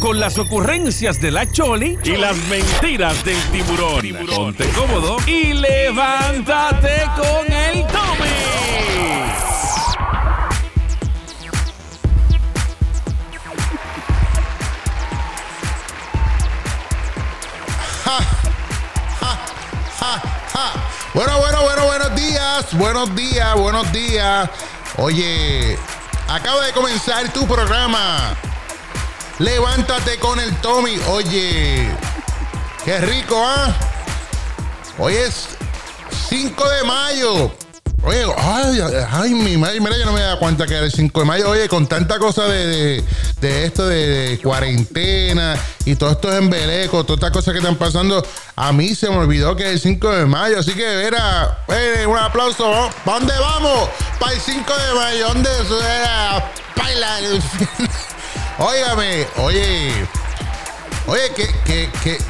con las ocurrencias de la Choli y las mentiras del tiburón. Ponte cómodo y levántate con el Tommy. Bueno, bueno, bueno, buenos días, buenos días, buenos días. Oye, acaba de comenzar tu programa. Levántate con el Tommy. Oye, qué rico, ¿ah? Hoy es 5 de mayo. Oye, ay, ay, mi madre, mira, yo no me da cuenta que era el 5 de mayo. Oye, con tanta cosa de, de, esto de, cuarentena y todos estos embelecos, todas estas cosas que están pasando, a mí se me olvidó que es el 5 de mayo. Así que, verá, eh, un aplauso. ¿Para dónde vamos? Para el 5 de mayo. ¿Dónde era? Baila. Óigame, oye. Oye, que,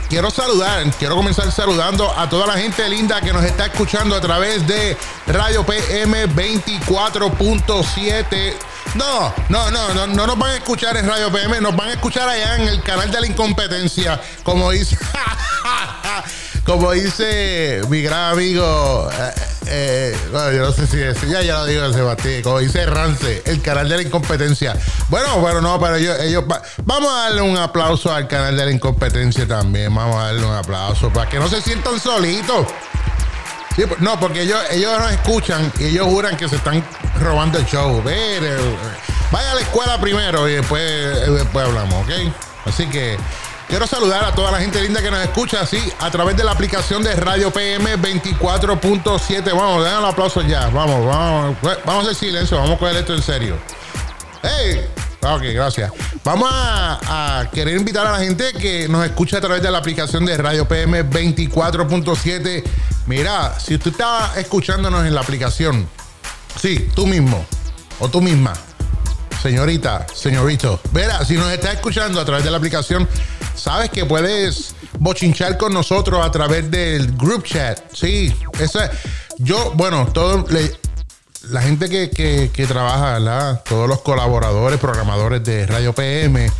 quiero saludar, quiero comenzar saludando a toda la gente linda que nos está escuchando a través de Radio PM 24.7. No, no, no, no, no nos van a escuchar en Radio PM, nos van a escuchar allá en el canal de la incompetencia, como dice. como dice mi gran amigo, eh, eh, bueno, yo no sé si es, ya, lo digo Sebastián, como dice Rance, el canal de la incompetencia. Bueno, bueno, no, pero ellos, ellos vamos a darle un aplauso al canal de la incompetencia también, vamos a darle un aplauso para que no se sientan solitos. Pues, no, porque ellos, ellos nos escuchan y ellos juran que se están robando el show. vaya a la escuela primero y después, después hablamos, ¿ok? Así que Quiero saludar a toda la gente linda que nos escucha así a través de la aplicación de Radio PM 24.7. Vamos, den el aplauso ya. Vamos, vamos. Vamos a silencio. Vamos a coger esto en serio. ¡Hey! Ok, gracias. Vamos a, querer invitar a la gente que nos escucha a través de la aplicación de Radio PM 24.7. Mira, si usted está escuchándonos en la aplicación, sí, tú mismo o tú misma, señorita, señorito, verá, si nos está escuchando a través de la aplicación, sabes que puedes bochinchar con nosotros a través del group chat. Sí, eso es. Yo, bueno, todo la gente que, trabaja, ¿verdad? Todos los colaboradores, programadores de Radio PM,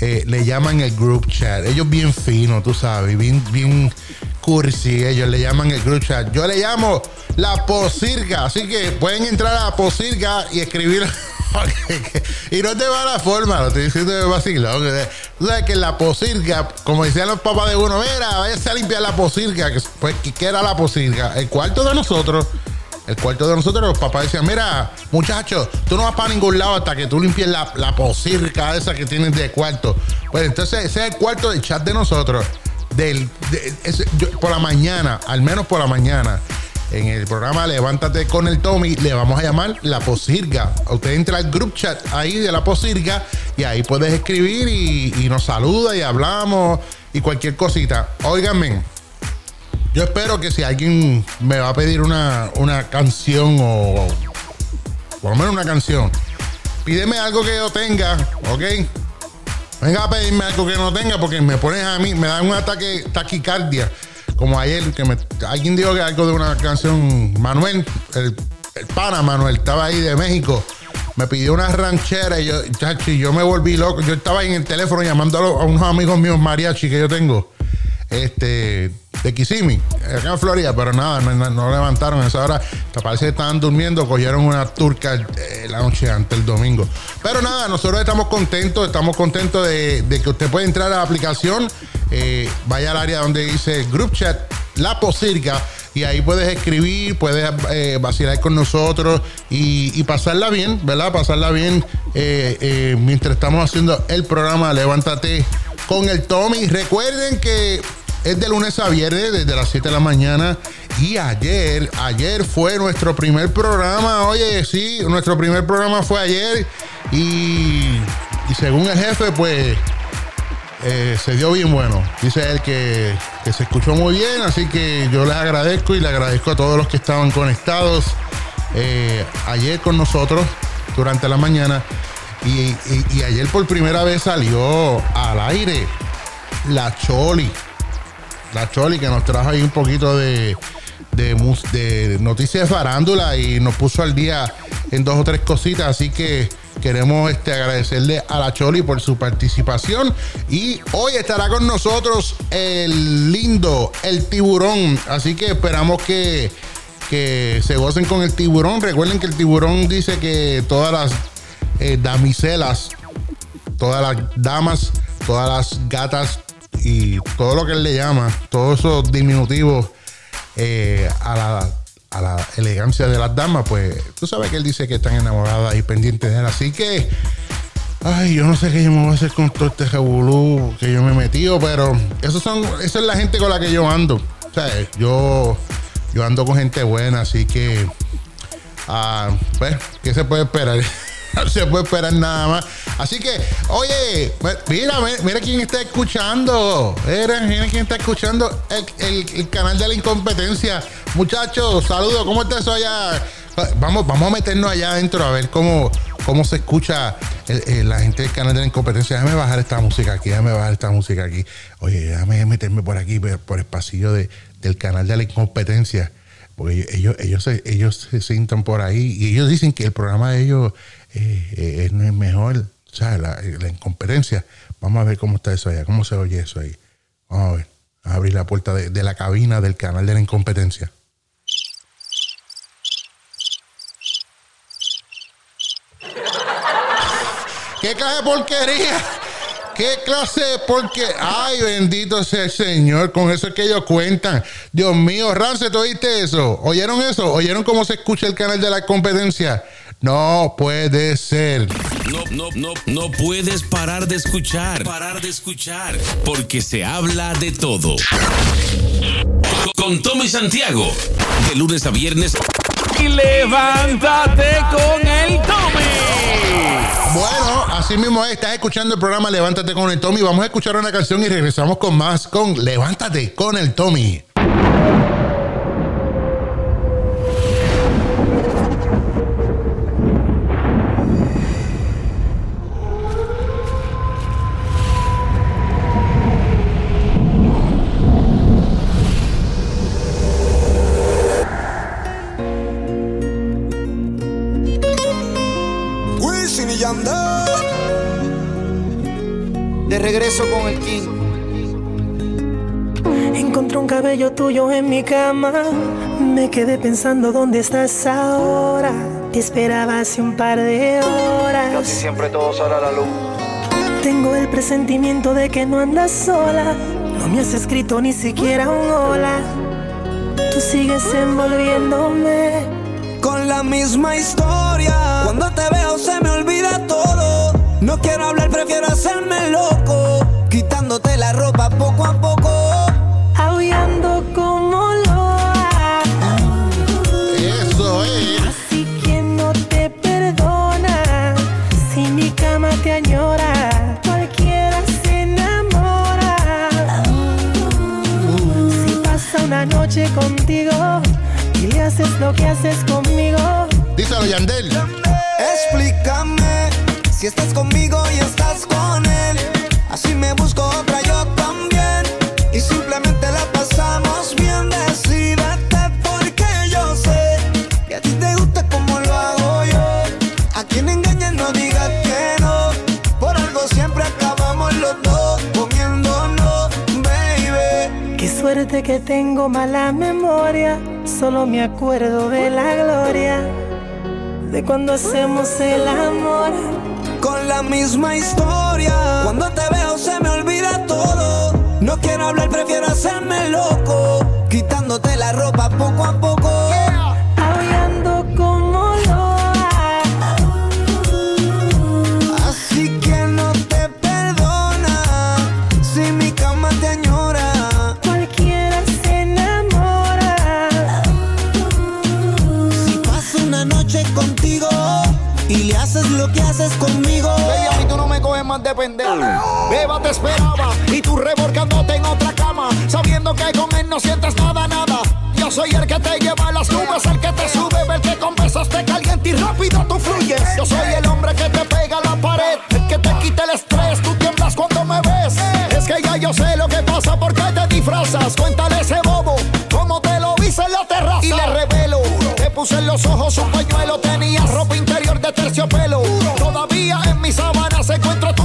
eh, le llaman el group chat. Ellos bien finos, tú sabes, bien, bien cursi. Ellos le llaman el group chat. Yo le llamo la posirga. Así que pueden entrar a posirga y escribir y no te va la forma, lo estoy diciendo de vacilón. Tú sabes que la posirga, como decían los papás de uno, mira, váyase a limpiar la posirga. Pues, ¿qué era la posirga? El cuarto de nosotros. El cuarto de nosotros, los papás decían, mira, muchachos, tú no vas para ningún lado hasta que tú limpies la, la posirga esa que tienes de cuarto. Pues entonces ese es el cuarto del chat de nosotros. Del, por la mañana, al menos por la mañana en el programa Levántate con el Tommy, le vamos a llamar La Posirga. Usted entra al group chat ahí de La Posirga y ahí puedes escribir y, nos saluda y hablamos y cualquier cosita. Óigame, yo espero que si alguien me va a pedir una, canción o por lo menos una canción, pídeme algo que yo tenga, ¿ok? Venga a pedirme algo que no tenga porque me pones a mí, me da un ataque taquicardia como ayer, que me, alguien dijo que algo de una canción, Manuel, el, pana Manuel, estaba ahí de México, me pidió una ranchera y yo, chacho, yo me volví loco. Yo estaba en el teléfono llamando a, unos amigos míos mariachi que yo tengo, este, de Kissimmee, acá en Florida, pero nada, no, levantaron esa hora. Parece que estaban durmiendo, cogieron una turca eh, la noche antes, el domingo. Pero nada, nosotros estamos contentos, estamos contentos de, que usted pueda entrar a la aplicación eh, vaya al área donde dice Group Chat, La Posirga, y ahí puedes escribir, puedes eh, vacilar con nosotros y, pasarla bien, ¿verdad? Pasarla bien mientras estamos haciendo el programa Levántate con el Tommy. Recuerden que es de lunes a viernes desde las 7 de la mañana. Y ayer, ayer fue nuestro primer programa. Oye, sí, nuestro primer programa fue ayer. Y, y según el jefe, pues eh, se dio bien bueno. Dice él que, se escuchó muy bien, así que yo les agradezco y le agradezco a todos los que estaban conectados eh, ayer con nosotros durante la mañana. Y, ayer por primera vez salió al aire la Choli. La Choli que nos trajo ahí un poquito de, de, noticias de farándula y nos puso al día en dos o tres cositas. Así que queremos este, agradecerle a la Choli por su participación. Y hoy estará con nosotros el lindo, el tiburón. Así que esperamos que, que se gocen con el tiburón. Recuerden que el tiburón dice que todas las eh, damiselas, todas las damas, todas las gatas y todo lo que él le llama, todos esos diminutivos eh, a la a la elegancia de las damas, pues tú sabes que él dice que están enamoradas y pendientes de él. Así que, ay, yo no sé qué yo me voy a hacer con todo este revolú que yo me he metido, pero esos son, esa es la gente con la que yo ando. O sea, yo, yo ando con gente buena, así que, ah, pues, ¿qué se puede esperar? no se puede esperar nada más. Así que, oye, mira, mira quién está escuchando. Mira, quién está escuchando el, canal de la incompetencia. Muchachos, saludos, ¿cómo está eso allá? Vamos, vamos a meternos allá adentro a ver cómo, cómo se escucha la gente del canal de la incompetencia. Déjame bajar esta música aquí, déjame bajar esta música aquí. Oye, déjame meterme por aquí, por el pasillo del canal de la incompetencia. Porque ellos, ellos, ellos, ellos se sientan por ahí y ellos dicen que el programa de ellos eh, eh, no es mejor, o sea, la, incompetencia. Vamos a ver cómo está eso allá, cómo se oye eso ahí. Vamos a ver, a abrir la puerta de, la cabina del canal de la incompetencia. ¿Qué clase de porquería? ¿Qué clase de porquería? Ay, bendito sea el Señor, con eso es que ellos cuentan. Dios mío, Rance, ¿tú oíste eso? ¿Oyeron eso? ¿Oyeron cómo se escucha el canal de la competencia? No puede ser. No, no, no, no puedes parar de escuchar. Parar de escuchar. Porque se habla de todo. Con Tommy Santiago. De lunes a viernes. Y levántate con el Tommy. Bueno, así mismo estás escuchando el programa Levántate con el Tommy. Vamos a escuchar una canción y regresamos con más con Levántate con el Tommy. Regreso con el King. Encontré un cabello tuyo en mi cama. Me quedé pensando dónde estás ahora. Te esperaba hace un par de horas. Casi siempre todo sale a la luz. Tengo el presentimiento de que no andas sola. No me has escrito ni siquiera un hola. Tú sigues envolviéndome con la misma historia. Cuando No quiero hablar, prefiero hacerme loco. Quitándote la ropa poco a poco. Aullando como loa. Eso es. Así que no te perdona. Si mi cama te añora, cualquiera se enamora. Si pasa una noche contigo y le haces lo que haces conmigo. Díselo, Yandel. Explícame si estás conmigo y estás con él, así me busco otra yo también. Y simplemente la pasamos bien, decídete porque yo sé que a ti te gusta como lo hago yo. A quien engañas no digas que no, por algo siempre acabamos los dos comiéndonos, baby. Qué suerte que tengo mala memoria, solo me acuerdo de la gloria. De cuando hacemos el amor misma historia. Cuando te veo se me olvida todo. No quiero hablar, prefiero hacerme loco. Quitándote la ropa poco a poco. Beba te esperaba y tú revolcándote en otra cama, sabiendo que con él no sientes nada, nada. Yo soy el que te lleva a las nubes, el que te sube, el que con besos te caliente y rápido tú fluyes. Yo soy el hombre que te pega a la pared, el que te quita el estrés, tú tiemblas cuando me ves. Es que ya yo sé lo que pasa, porque te disfrazas. Cuéntale ese bobo, cómo te lo hice en la tele puse en los ojos un pañuelo, tenía ropa interior de terciopelo. Todavía en mi sábana se encuentra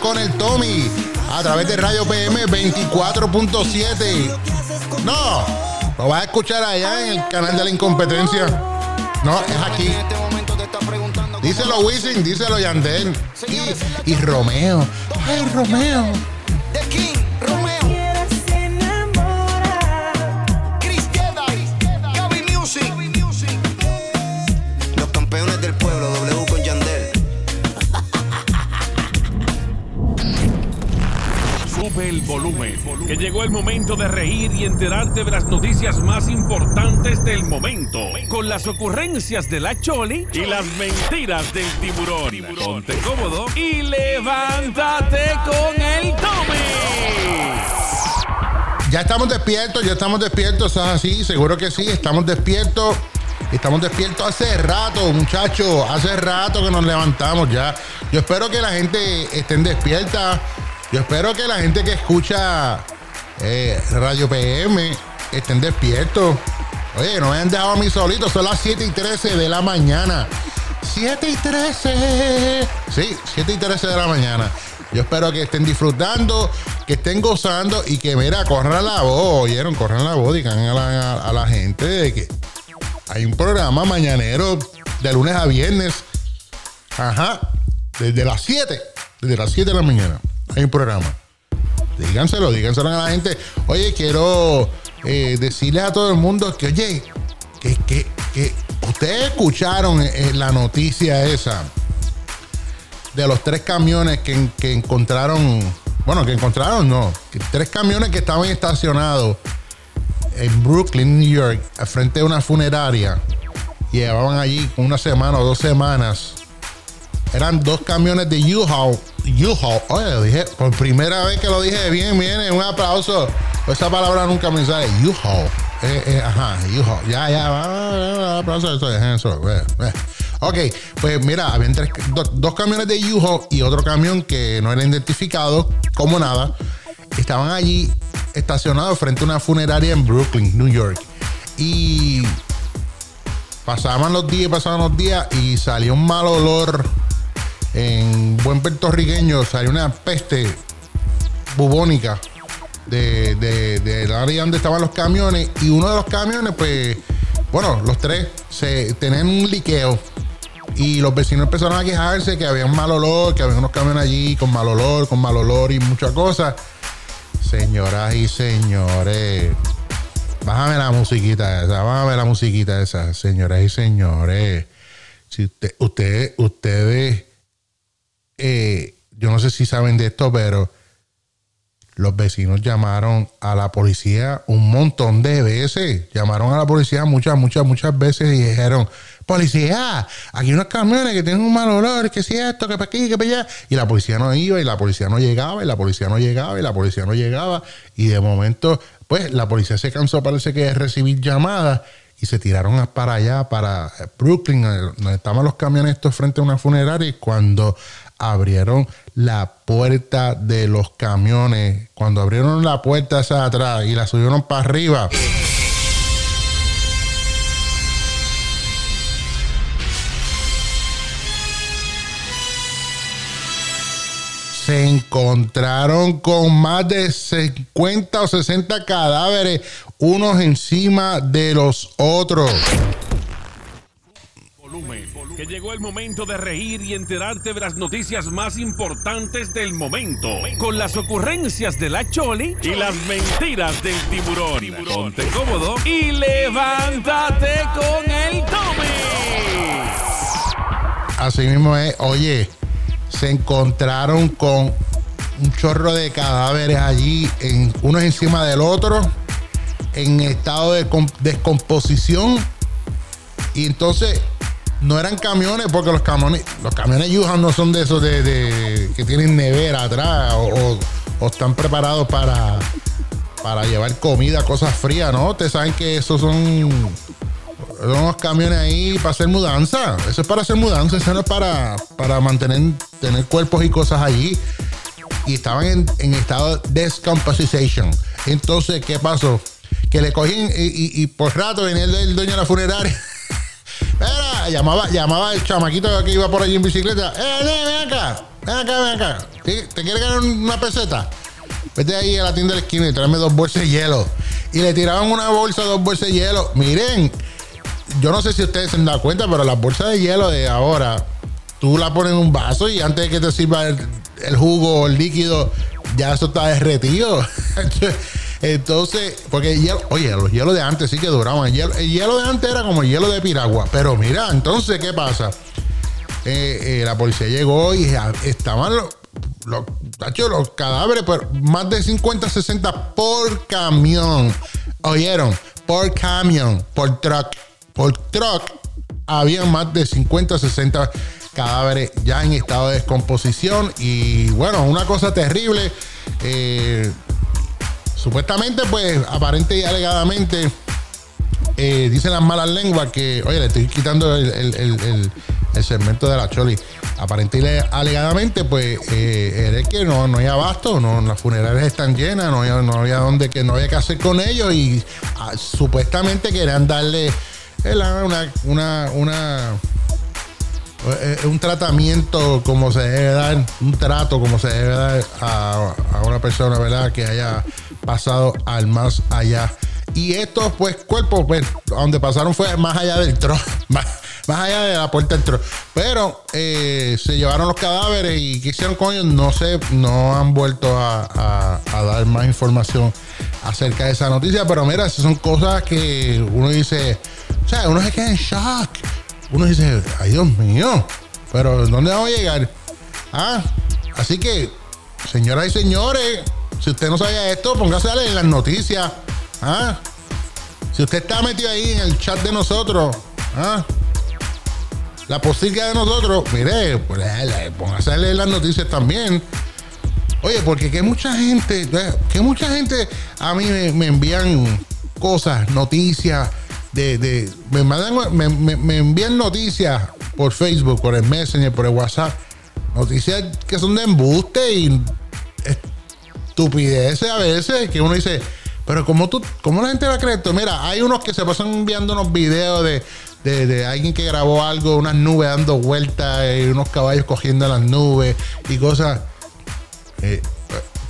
Con el Tommy a través de Radio PM 24.7. No, lo vas a escuchar allá en el canal de la incompetencia. No, es aquí. Díselo Wisin, díselo Yandel. Y, y Romeo. Ay, Romeo. Sube el volumen, que llegó el momento de reír y enterarte de las noticias más importantes del momento, con las ocurrencias de la Choli y las mentiras del tiburón. Ponte cómodo y levántate con el Tommy. Ya estamos despiertos, ya estamos despiertos, ¿es así? Seguro que sí, estamos despiertos. Estamos despiertos hace rato, muchachos. Hace rato que nos levantamos ya. Yo espero que la gente estén despierta. Yo espero que la gente que escucha eh, Radio PM estén despiertos. Oye, no me han dejado a mí solito. Son las 7 y 13 de la mañana. 7 y 13. Sí, 7 y 13 de la mañana. Yo espero que estén disfrutando, que estén gozando y que, mira, corran la voz. Oyeron, corran la voz. Digan a la, a la gente de que hay un programa mañanero de lunes a viernes. Ajá. Desde las 7. Desde las 7 de la mañana. Hay un programa. Díganselo, díganselo a la gente. Oye, quiero eh, decirles a todo el mundo que, oye, que, que, que ustedes escucharon eh, la noticia esa de los tres camiones que, que encontraron. Bueno, que encontraron, no. que tres camiones que estaban estacionados en Brooklyn, New York, al frente de una funeraria. Llevaban allí una semana o dos semanas. Eran dos camiones de U-Haul. U-Haul. Oye, lo dije por primera vez que lo dije bien, viene un aplauso. Esa palabra nunca me sale. U-Haul. Eh, eh, ajá, U-Haul. Ya, ya, aplauso, eso, dejen eso. Ok, pues mira, habían tres, do- dos camiones de U-Haul y otro camión que no era identificado como nada. Estaban allí estacionados frente a una funeraria en Brooklyn, New York. Y pasaban los días, pasaban los días y salió un mal olor en buen puertorriqueño, salió una peste bubónica de, de- del área donde estaban los camiones y uno de los camiones, pues, bueno, los tres se tenían un liqueo y los vecinos empezaron a quejarse que había un mal olor, que había unos camiones allí con mal olor, con mal olor y muchas cosas. Señoras y señores, bájame la musiquita esa, bájame la musiquita esa, señoras y señores. Si usted, ustedes, ustedes, eh, yo no sé si saben de esto, pero los vecinos llamaron a la policía un montón de veces. Llamaron a la policía muchas, muchas, muchas veces y dijeron, policía, aquí hay unos camiones que tienen un mal olor, que si esto, que para aquí, que para allá. Y la policía no iba y la policía no llegaba y la policía no llegaba y la policía no llegaba. Y de momento, pues la policía se cansó, parece que de recibir llamadas y se tiraron para allá, para Brooklyn, donde estaban los camiones estos frente a una funeraria y cuando abrieron la puerta de los camiones, cuando abrieron la puerta de atrás y la subieron para arriba. se encontraron con más de 50 o 60 cadáveres, unos encima de los otros. Volumen, que llegó el momento de reír y enterarte de las noticias más importantes del momento, con las ocurrencias de la Choli y las mentiras del tiburón. Ponte cómodo y levántate con el Tommy. Así mismo es, oye, se encontraron con un chorro de cadáveres allí, en, unos encima del otro, en estado de com- descomposición. Y entonces no eran camiones, porque los camiones, los camiones Yuhan no son de esos de, que tienen nevera atrás o, están preparados para, para llevar comida, cosas frías, ¿no? Ustedes saben que esos son, son unos camiones ahí para hacer mudanza. Eso es para hacer mudanza, eso no es para, para mantener tener cuerpos y cosas allí. Y estaban en, estado de descomposition. Entonces, ¿qué pasó? Que le cogían y, y- y por rato venía el, el dueño de la funeraria. Mira, llamaba, llamaba el chamaquito que iba por allí en bicicleta. ¡Eh, ven, acá! Ven acá, ven acá. ¿Te, te quieres ganar una peseta? Vete ahí a la tienda de la esquina y tráeme dos bolsas de hielo. Y le tiraban una bolsa, dos bolsas de hielo. Miren, yo no sé si ustedes se han dado cuenta, pero las bolsas de hielo de ahora, tú la pones en un vaso y antes de que te sirva el, el jugo o el líquido, ya eso está derretido. Entonces, porque el hielo, oye, los hielos de antes sí que duraban. El hielo, el hielo de antes era como el hielo de piragua. Pero mira, entonces, ¿qué pasa? Eh, eh, la policía llegó y estaban los, los cadáveres, pero más de 50, 60 por camión. ¿Oyeron? Por camión, por truck. Por truck, había más de 50, 60 cadáveres ya en estado de descomposición. Y bueno, una cosa terrible. eh, supuestamente, pues, aparente y alegadamente, eh, dicen las malas lenguas que, oye, le estoy quitando el, el- el- segmento de la Choli. Aparente y le- alegadamente, pues, eh, que no, no hay abasto, no, las funerarias están llenas, no había, no había dónde que no había que hacer con ellos y ah, supuestamente querían darle una, una, un tratamiento como se debe dar, un trato como se debe dar a, a una persona, ¿verdad? Que haya pasado al más allá. Y estos, pues, cuerpos, pues, donde pasaron fue más allá del trono, más, más allá de la puerta del trono. Pero eh, se llevaron los cadáveres y ¿qué hicieron con ellos? No sé, no han vuelto a, a- a dar más información acerca de esa noticia. Pero mira, esas son cosas que uno dice, o sea, uno se queda en shock uno dice, ay Dios mío, pero ¿dónde vamos a llegar? Ah, así que, señoras y señores, si usted no sabía esto, póngase a leer las noticias. Ah, si usted está metido ahí en el chat de nosotros, ah, la posibilidad de nosotros, mire, pues póngase a leer las noticias también. Oye, porque que mucha gente, que mucha gente a mí me, me envían cosas, noticias, de, de me mandan, me, me- me envían noticias por Facebook, por el Messenger, por el WhatsApp, noticias que son de embuste y estupideces a veces que uno dice, pero ¿cómo, tú, cómo la gente va a creer esto? Mira, hay unos que se pasan enviando unos videos de, de, de alguien que grabó algo, unas nubes dando vueltas y unos caballos cogiendo las nubes y cosas. Eh,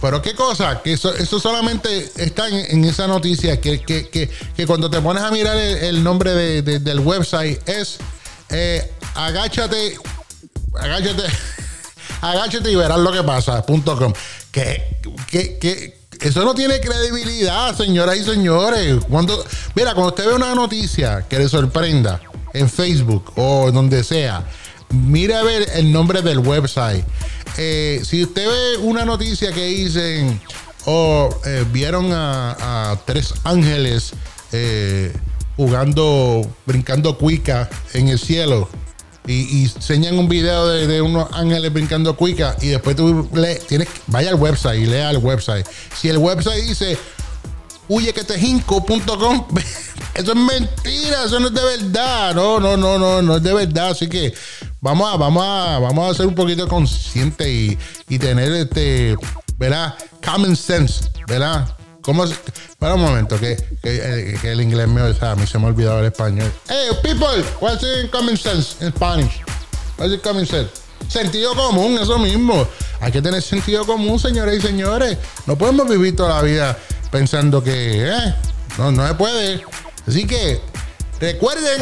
pero qué cosa, que eso, solamente está en, en esa noticia, que, que, que, que cuando te pones a mirar el, nombre de- de- del website es eh, agáchate, agáchate, agáchate y verás lo que pasa, punto com. Que, que, que eso no tiene credibilidad, señoras y señores. Cuando, mira, cuando usted ve una noticia que le sorprenda en Facebook o donde sea, mire a ver el nombre del website. Eh, si usted ve una noticia que dicen, o vieron a, tres ángeles eh, jugando, brincando cuica en el cielo. Y, y enseñan un video de, de unos ángeles brincando cuica y después tú le, tienes, vaya al website y lea el website. Si el website dice huyequetejinco.com. Eso es mentira, eso no es de verdad. No, no, no, no, no es de verdad. Así que vamos a, vamos a, vamos a ser un poquito conscientes y, y tener este, ¿verdad? Common sense, ¿verdad? ¿Cómo se- Espera un momento, que, que, que el inglés mío, o sea, a mí se me ha olvidado el español. Hey, people, what's in common sense in Spanish? What's in common sense? Sentido común, eso mismo. Hay que tener sentido común, señores y señores. No podemos vivir toda la vida pensando que, eh, no, no se puede. Así que recuerden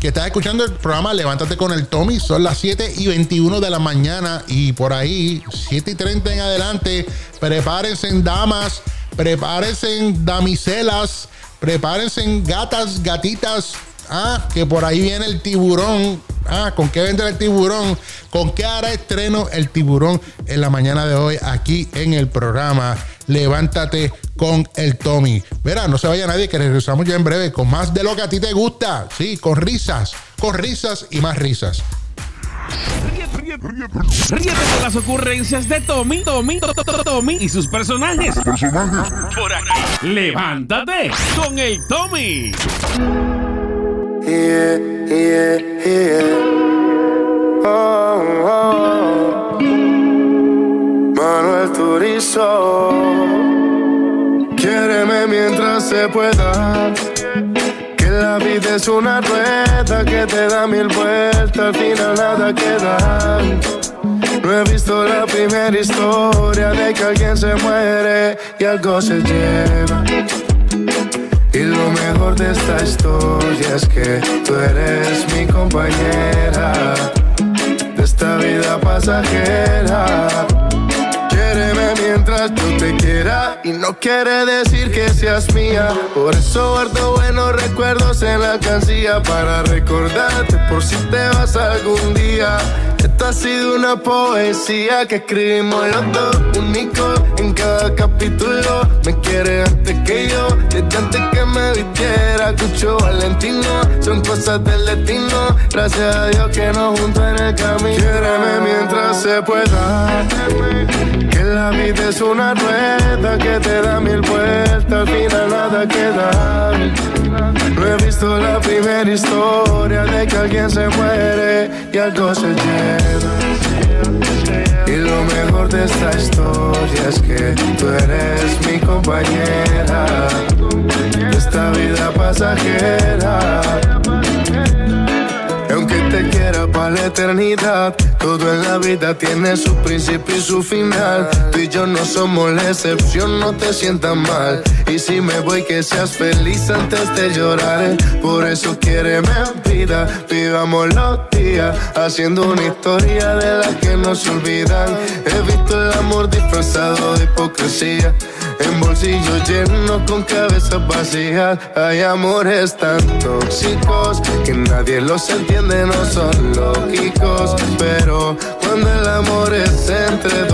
que estás escuchando el programa Levántate con el Tommy. Son las 7 y 21 de la mañana y por ahí, 7 y 30 en adelante, prepárense damas, prepárense damiselas, prepárense gatas, gatitas. Ah, que por ahí viene el tiburón Ah, ¿con qué vendrá el tiburón? ¿Con qué hará estreno el tiburón en la mañana de hoy aquí en el programa? Levántate con el Tommy. Verá, no se vaya nadie que regresamos ya en breve con más de lo que a ti te gusta. Sí, con risas, con risas y más risas. Ríete de las ocurrencias de Tommy, Tommy, Tommy y sus personajes. Por aquí. Levántate con el Tommy. Yeah, yeah, yeah. Oh, oh. Manuel Turizo. Quiéreme mientras se pueda. Que la vida es una rueda que te da mil vueltas, al final nada queda. No he visto la primera historia de que alguien se muere y algo se lleva. Y lo mejor de esta historia es que tú eres mi compañera de esta vida pasajera. Quiéreme mientras yo te quiera y no quiere decir que seas mía. Por eso guardo buenos recuerdos en la cancilla para recordarte por si te vas algún día. Esta ha sido una poesía que escribimos los dos, único en cada capítulo. Me quiere antes que yo, desde antes que me vistiera, Cucho Valentino. Son cosas del destino, gracias a Dios que nos juntó en el camino. Quiéreme mientras se pueda. Que la vida es una rueda que te da mil vueltas, al final nada queda. No he visto la primera historia de que alguien se muere y algo se lleva. Y lo mejor de esta historia es que tú eres mi compañera esta vida pasajera. La eternidad, todo en la vida tiene su principio y su final. Tú y yo no somos la excepción, no te sientas mal. Y si me voy, que seas feliz antes de llorar. Por eso quiéreme vida, vivamos los días, haciendo una historia de las que no se olvidan. He visto el amor disfrazado de hipocresía. En bolsillos llenos con cabezas vacías. Hay amores tan tóxicos Que nadie los entiende, no son lógicos. Pero cuando el amor es entre dos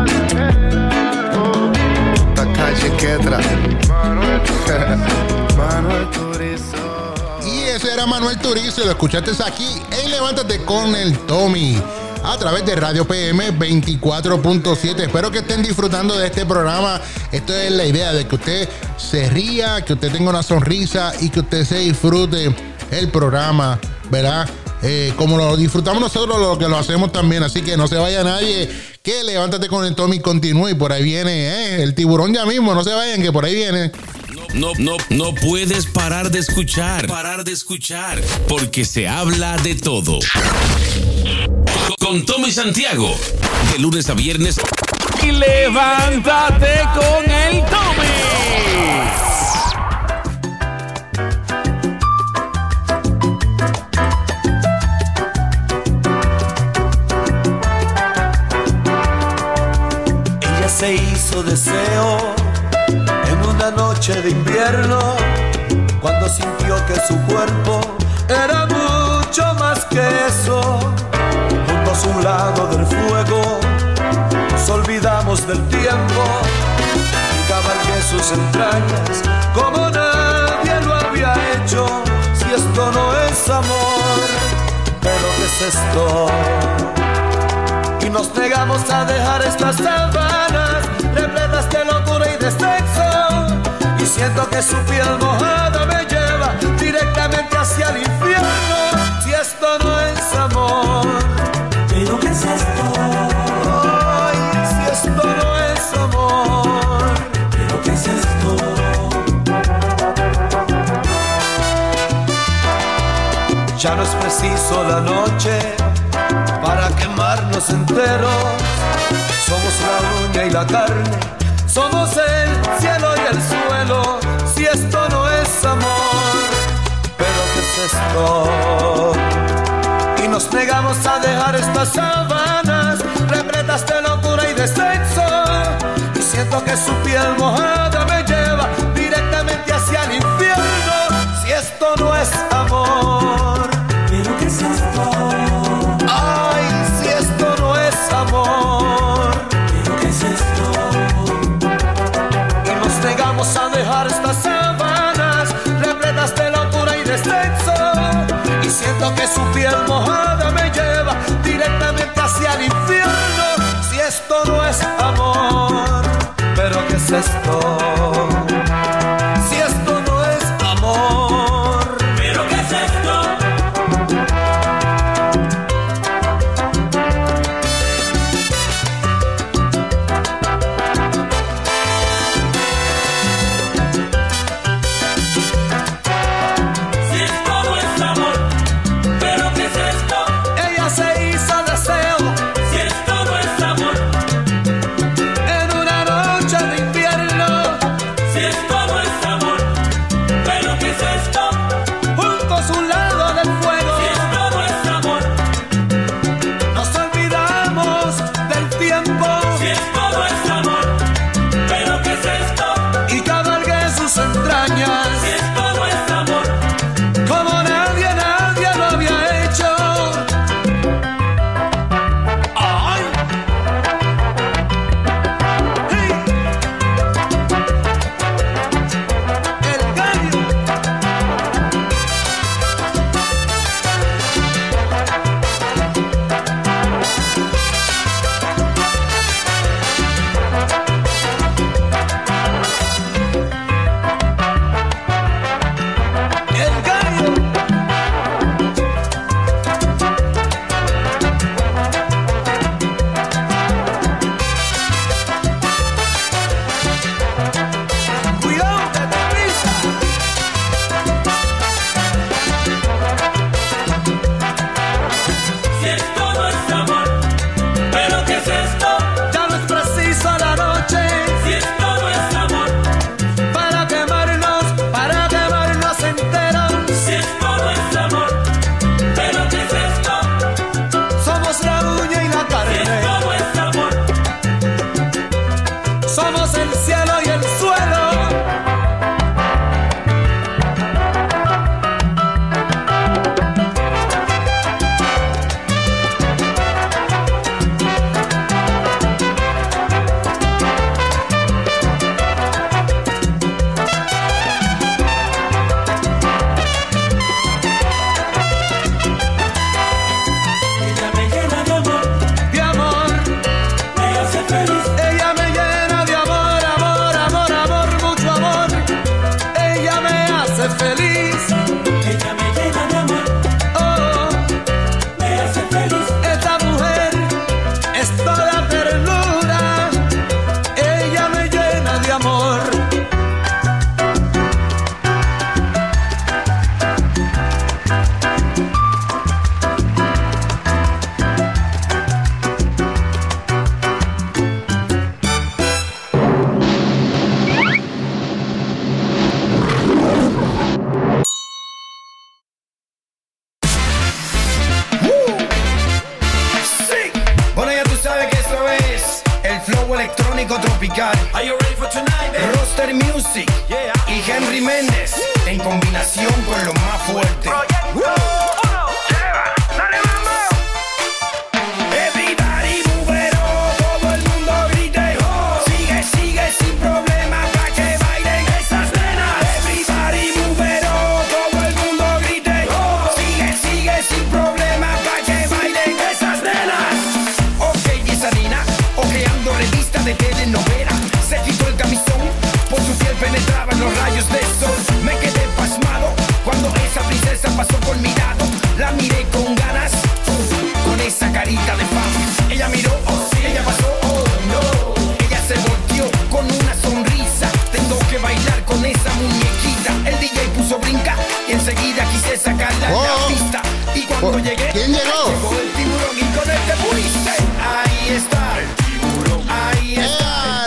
Quetra. Manuel Turizo. Y ese era Manuel Turizo, lo escuchaste aquí en Levántate con el Tommy a través de Radio PM 24.7. Espero que estén disfrutando de este programa. Esto es la idea de que usted se ría, que usted tenga una sonrisa y que usted se disfrute el programa, ¿verdad? Eh, como lo disfrutamos nosotros, lo que lo hacemos también. Así que no se vaya nadie. Que levántate con el Tommy, continúe. Y por ahí viene eh, el tiburón ya mismo. No se vayan, que por ahí viene. No, no, no puedes parar de escuchar. Parar de escuchar. Porque se habla de todo. Con Tommy Santiago. De lunes a viernes. Y levántate con el Tommy. Se hizo deseo en una noche de invierno, cuando sintió que su cuerpo era mucho más que eso. Junto a su lado del fuego, nos olvidamos del tiempo y cabalgué sus entrañas como nadie lo había hecho. Si esto no es amor, pero ¿qué es esto? nos negamos a dejar estas sabanas repletas de locura y de. Y siento que su piel mojada me lleva directamente hacia el infierno. Si esto no es amor, ¿pero qué es esto? Si esto no es amor, ¿pero qué es esto? Ya no es preciso la noche enteros. Somos la uña y la carne, somos el cielo y el suelo. Si esto no es amor, pero ¿qué es esto? Y nos negamos a dejar estas sábanas repletas de locura y de sexo. Y siento que su piel mojada que su piel mojada me lleva directamente hacia el infierno. Si esto no es amor, pero ¿qué es esto? y enseguida quise sacarla la oh. pista. Oh. ¿Quién llegó? llegó el tiburón y con este él te. Ahí está el tiburón. Ahí está.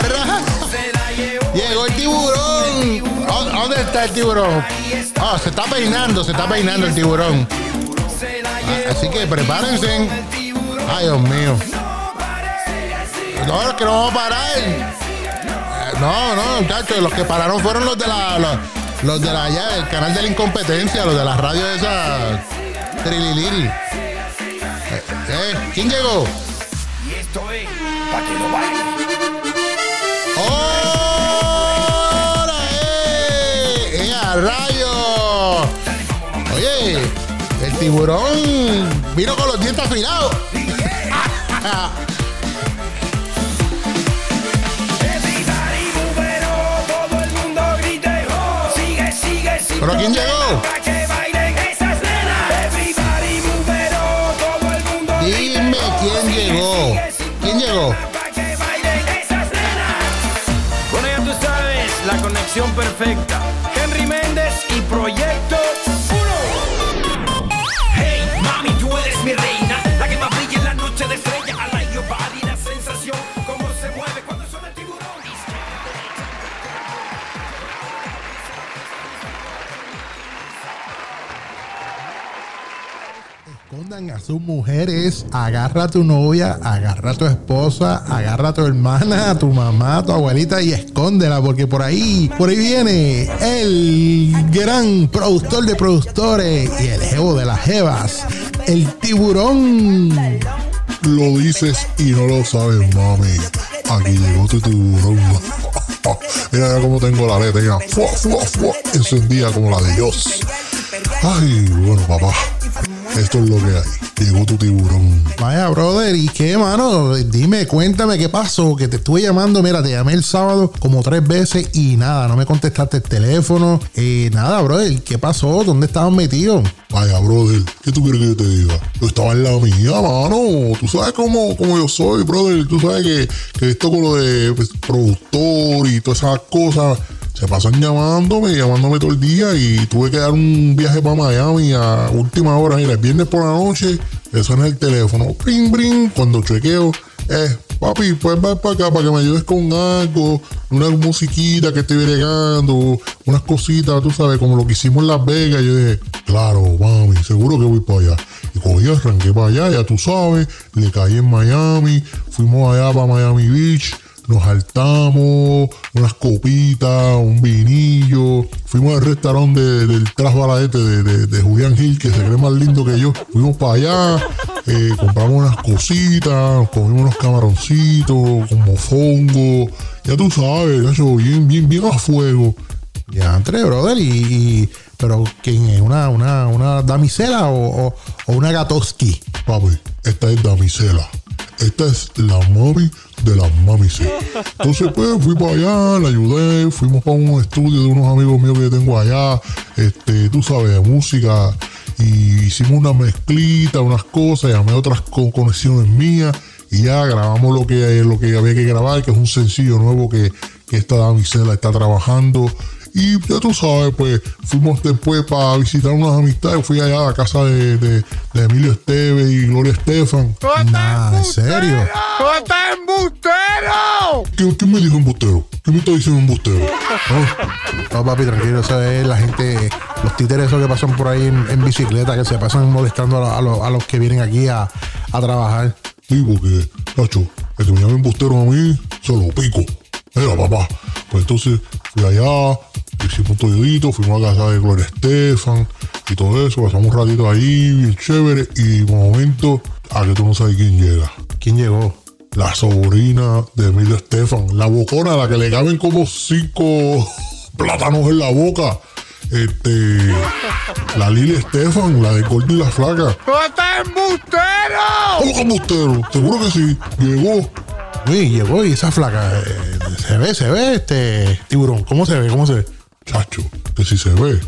El llegó el tiburón. ¿Dónde está el tiburón? Está. Ah, se está peinando, se está peinando el tiburón. Ah, así que prepárense. Ay, Dios mío. No, que no vamos a parar. No, no, muchachos, los que pararon fueron los de la, los de la allá, el canal de la incompetencia, los de la radio esa. Trililiri. Eh, eh, ¿Quién llegó? Y esto es para que. ¡Ahora eh! ¡Eh, a rayo! Oye, el tiburón vino con los dientes afilados. ¿Pero quién llegó? A sus mujeres, agarra a tu novia, agarra a tu esposa, agarra a tu hermana, a tu mamá, a tu abuelita y escóndela porque por ahí, por ahí viene el gran productor de productores y el jevo de las jevas, el tiburón. Lo dices y no lo sabes, mami. Aquí llegó tu tiburón. Mira cómo tengo la mira. Fua. Encendida como la de Dios. Ay, bueno, papá. Esto es lo que hay. Llegó tu tiburón. Vaya, brother, ¿y qué, mano? Dime, cuéntame qué pasó, que te estuve llamando, mira, te llamé el sábado como tres veces y nada, no me contestaste el teléfono. Eh, nada, brother, ¿qué pasó? ¿Dónde estabas metido? Vaya, brother, ¿qué tú quieres que yo te diga? Yo estaba en la mía, mano. Tú sabes cómo, cómo yo soy, brother. Tú sabes que, que esto con lo de pues, productor y todas esas cosas se pasan llamándome, llamándome todo el día y tuve que dar un viaje para Miami a última hora. Mira, el viernes por la noche, eso en el teléfono. Bring, bring. Cuando chequeo, eh, papi, pues ven para acá para que me ayudes con algo, una musiquita que estoy bregando, unas cositas, tú sabes, como lo que hicimos en Las Vegas. Yo dije, claro, mami, seguro que voy para allá. Y cogí, arranqué para allá, ya tú sabes, le caí en Miami, fuimos allá para Miami Beach nos saltamos, unas copitas, un vinillo. Fuimos al restaurante de- del Tras Baladete de, de, de Julián Gil, que se cree más lindo que yo. Fuimos para allá, eh, compramos unas cositas, comimos unos camaroncitos, como fongo. Ya tú sabes, eso bien, bien, bien a fuego. Ya, entre, brother, y, y- pero ¿quién es? ¿Una, una, una damisela o, o- o una gatoski? Papi, esta es damisela. Esta es la mami de las mamis. Entonces, pues, fui para allá, la ayudé, fuimos para un estudio de unos amigos míos que tengo allá, este, tú sabes, música, y hicimos una mezclita, unas cosas, llamé otras co- conexiones mías, y ya grabamos lo que, lo que había que grabar, que es un sencillo nuevo que, que esta damisela está trabajando. Y ya tú sabes, pues fuimos después para visitar unas amistades. Fui allá a la casa de, de- de Emilio Esteves y Gloria Estefan. Nah, ¿en serio? ¿Quién, quién me dijo embustero? ¿Quién me está diciendo embustero? No, papi, tranquilo, eso es la gente, los títeres esos que pasan por ahí en, en bicicleta, que se pasan molestando a, lo- a los- a los que vienen aquí a, a trabajar. Sí, porque, Nacho, el que me llame embustero a mí, se lo pico. Mira, papá. Pues entonces fui allá, hicimos un todito, fuimos a casa de Gloria Estefan y todo eso. Pasamos un ratito ahí, bien chévere. Y de momento, a que tú no sabes quién llega. ¿Quién llegó? La sobrina de Emilio Estefan, la bocona, a la que le caben como cinco plátanos en la boca. Este, la Lili Estefan, la de Gordo y la Flaca. ¿Cómo que embustero? Seguro que sí. Llegó. Uy, llegó y esa flaca, eh, se ve, se ve este tiburón. ¿Cómo se ve? ¿Cómo se ve? Chacho, que si se ve,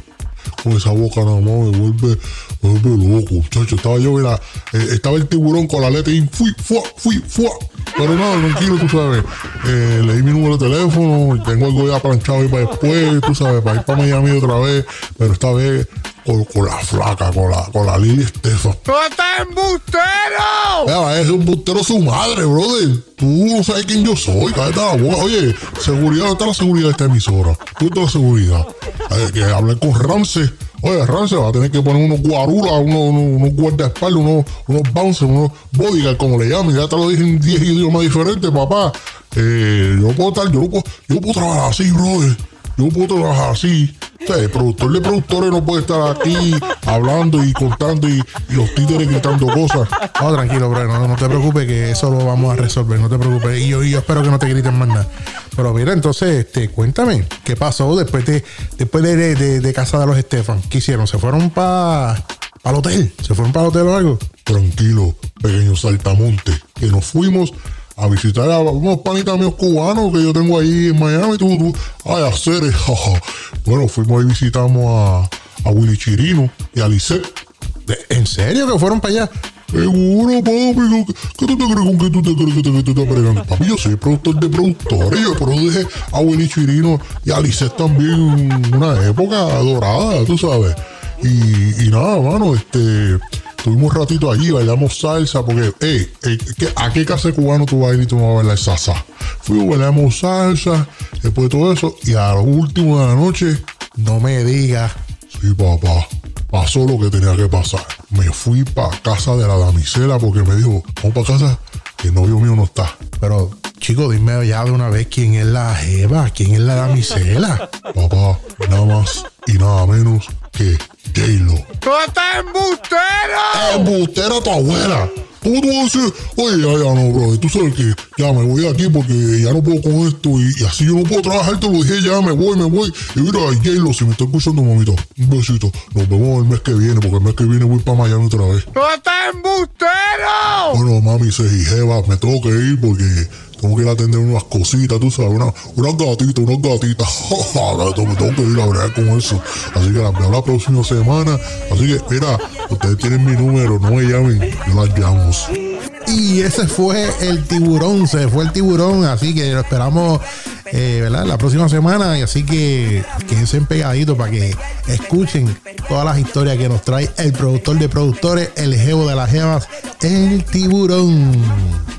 con esa boca nada más me vuelve, me vuelve loco, chacho. Estaba yo, mira, eh, estaba el tiburón con la letra y fui, fui, fui, fui. Pero nada, tranquilo, tú sabes. Eh, leí mi número de teléfono, tengo algo ya planchado ahí para después, tú sabes, para ir para Miami otra vez. Pero esta vez con, con la flaca, con la, con la Lili Estefan. ¡No estás embustero! Mira, es un bustero su madre, brother. Tú no sabes quién yo soy, cállate la boca. Oye, seguridad, ¿dónde está la seguridad de esta emisora? ¿Dónde está la seguridad? Eh, que hablé con Rance. Oye, Rance va a tener que poner unos guaruras, unos, unos, unos guardaespaldas, unos, unos bouncers, unos bodyguards, como le llaman. Ya te lo dije en 10 idiomas diferentes, papá. Eh, yo puedo estar, yo puedo, yo puedo trabajar así, brother. Yo no puedo trabajar así. O sea, el productor de productores no puede estar aquí hablando y contando y, y los títeres gritando cosas. No, tranquilo, bro. No, no te preocupes que eso lo vamos a resolver. No te preocupes. Y yo, yo espero que no te griten más nada. Pero mira, entonces, este, cuéntame, ¿qué pasó después de, después de, de, de- de casa de los Estefan? ¿Qué hicieron? ¿Se fueron para el hotel? ¿Se fueron para el hotel o algo? Tranquilo, pequeño saltamonte, que nos fuimos a visitar a unos panitas míos cubanos que yo tengo ahí en Miami. Tú, tú, ay, a jaja. Bueno, fuimos y visitamos a, a Willy Chirino y a Lisette. ¿De- ¿En serio que fueron para allá? Seguro, papi. ¿Qué, tú te crees con qué tú te crees que te, que te bregando? Papi, yo soy productor de productores. Yo produje a Willy Chirino y a también una época dorada, tú sabes. Y, y nada, mano, este. Estuvimos un ratito allí, bailamos salsa, porque, ¿qué- ¿a qué casa cubano tú vas a ir y tú vas a bailar salsa? Fuimos, bailamos salsa, después de todo eso, y a lo último de la noche, No me digas. Sí, papá. Pasó lo que tenía que pasar. Me fui para casa de la damisela porque me dijo, vamos para casa, que el novio mío no está. Pero, chico, dime ya de una vez quién es la jeva, quién es la damisela. Papá, nada más y nada menos que J-Lo. ¡No estás embustero! ¡Embustera tu abuela! ¿Cómo tú vas a decir? Oye, ya, ya no, bro. Tú sabes que ya me voy de aquí porque ya no puedo con esto y, y así yo no puedo trabajar. Te lo dije ya, me voy, me voy. Y mira, J-Lo, si me está escuchando, mamita, un besito. Nos vemos el mes que viene porque el mes que viene voy para Miami otra vez. ¡No estás embustero! Bueno, mami, se jeva, me tengo que ir porque tengo que ir a atender unas cositas, tú sabes, una, unas gatitas, unas gatitas. me tengo que ir a bregar con eso. Así que las veo la próxima semana. Así que, mira, ustedes tienen mi número, no me llamen, yo las llamo. Y ese fue el tiburón, se fue el tiburón, así que lo esperamos, eh, ¿verdad? La próxima semana, y así que quédense pegaditos para que escuchen todas las historias que nos trae el productor de productores, el jevo de las jevas, el tiburón.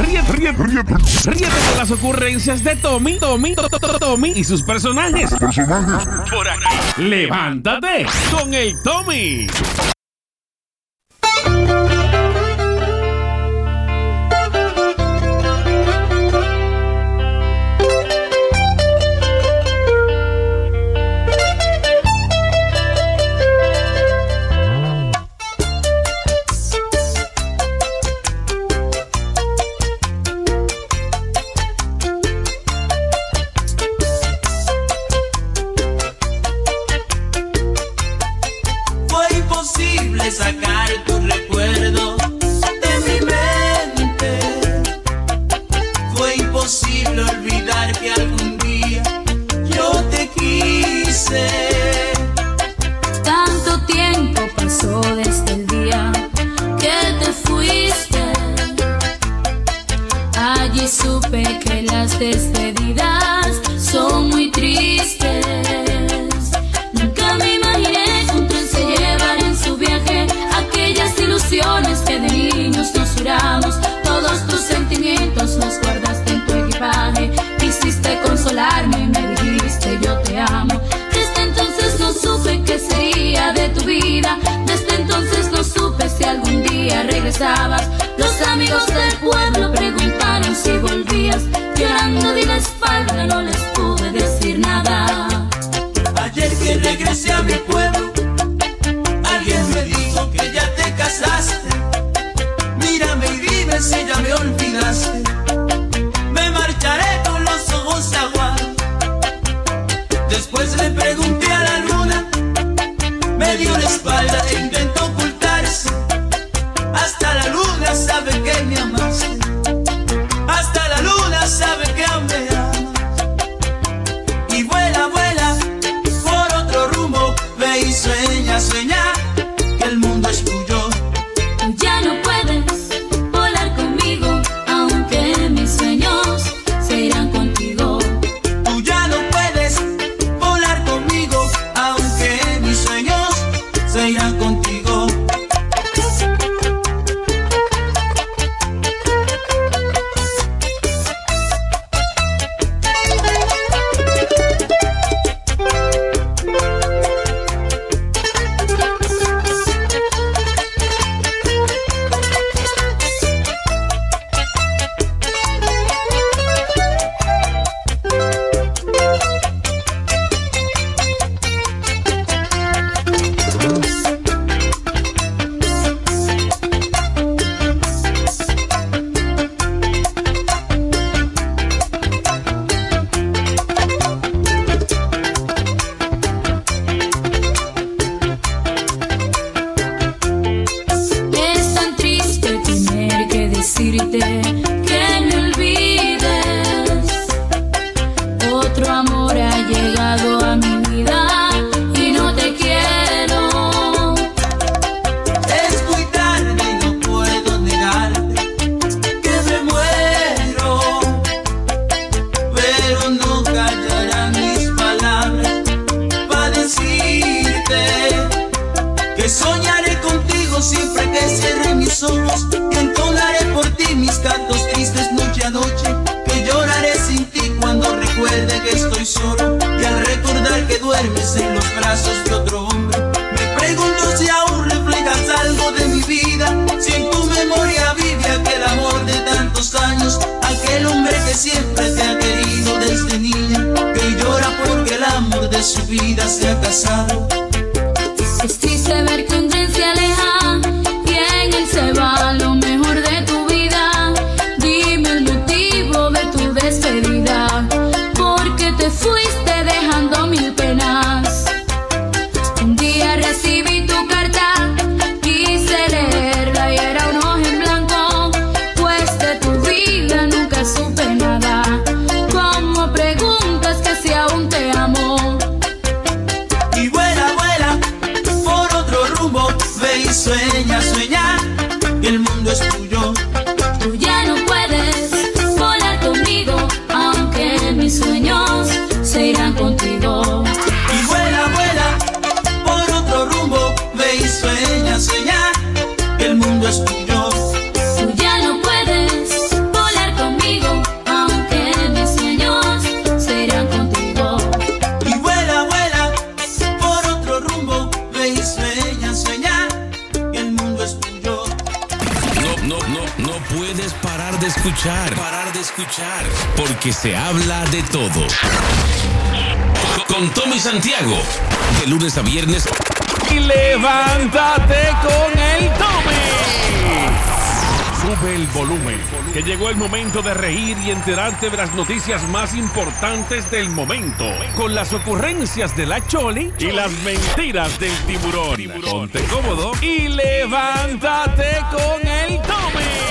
Ríete, ríete, ríete, ríete con las ocurrencias de Tommy, Tommy, To- To- To- Tommy y sus personajes. Por aquí. Levántate con el Tommy. Duermes en los brazos de otro hombre. Me pregunto si aún reflejas algo de mi vida, si en tu memoria vive aquel amor de tantos años, aquel hombre que siempre te ha querido desde niña, que llora porque el amor de su vida se ha casado. Es triste ver que un aleja Porque se habla de todo. Con Tommy Santiago. De lunes a viernes. Y levántate con el Tommy. Sube el volumen. Que llegó el momento de reír y enterarte de las noticias más importantes del momento. Con las ocurrencias de la Choli y las mentiras del tiburón. Ponte cómodo y levántate con el Tommy.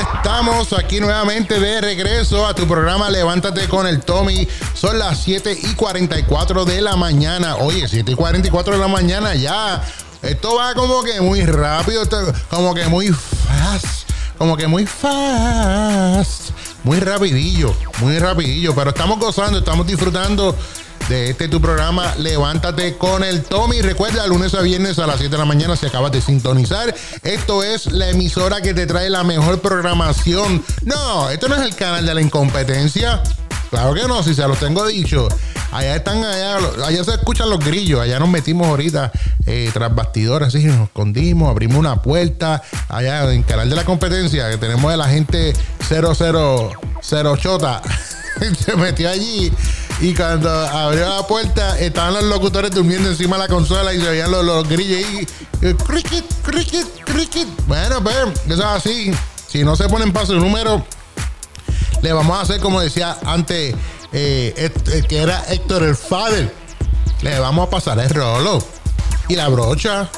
Estamos aquí nuevamente de regreso a tu programa Levántate con el Tommy. Son las 7 y 44 de la mañana. Oye, 7 y 44 de la mañana ya. Esto va como que muy rápido, como que muy fast. Como que muy fast. Muy rapidillo, muy rapidillo. Pero estamos gozando, estamos disfrutando de este tu programa Levántate con el Tommy. Recuerda, lunes a viernes a las 7 de la mañana si acabas de sintonizar. Esto es la emisora que te trae la mejor programación. No, esto no es el canal de la incompetencia. Claro que no, si se los tengo dicho. Allá están, allá, allá se escuchan los grillos. Allá nos metimos ahorita eh, tras bastidores, así nos escondimos, abrimos una puerta. Allá en canal de la competencia, que tenemos a la gente 000 se metió allí y cuando abrió la puerta estaban los locutores durmiendo encima de la consola y se veían los, los grillos ahí. eh, Cricket, cricket, cricket. Bueno, pues, eso es así. Si no se ponen paso el número, le vamos a hacer como decía antes, eh, eh, que era Héctor el Father. Le vamos a pasar el rolo y la brocha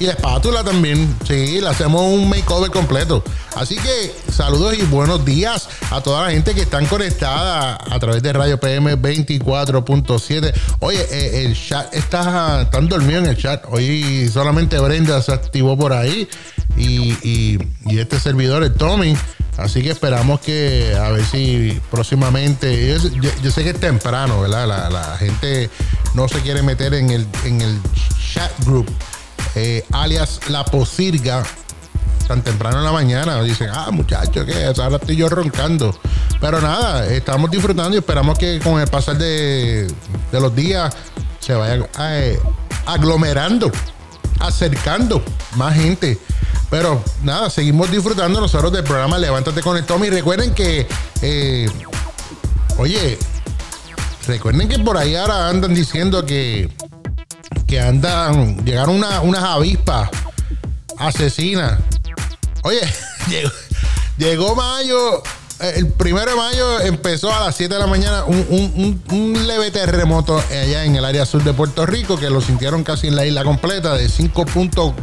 y la espátula también. Sí, le hacemos un makeover completo. Así que saludos y buenos días a toda la gente que están conectada a través de Radio PM 24.7. Oye, eh, el chat está están dormidos en el chat. Hoy solamente Brenda se activó por ahí y, y- este servidor, el Tommy. Así que esperamos que a ver si próximamente. Yo sé que es temprano, ¿verdad? La, la gente no se quiere meter en el, en el chat group, eh, alias La Posirga, tan temprano en la mañana. Dicen, ah, muchachos, ¿qué es? Ahora estoy yo roncando. Pero nada, estamos disfrutando y esperamos que con el pasar de, de los días se vaya eh, aglomerando, acercando más gente. Pero nada, seguimos disfrutando nosotros del programa Levántate con el Tommy. Recuerden que, eh, oye, recuerden que por ahí ahora andan diciendo que, que andan, llegaron una- unas avispas asesinas. Oye, llegó, mayo, eh, el primero de mayo empezó a las 7 de la mañana un, un- un- un leve terremoto allá en el área sur de Puerto Rico que lo sintieron casi en la isla completa de 5.4,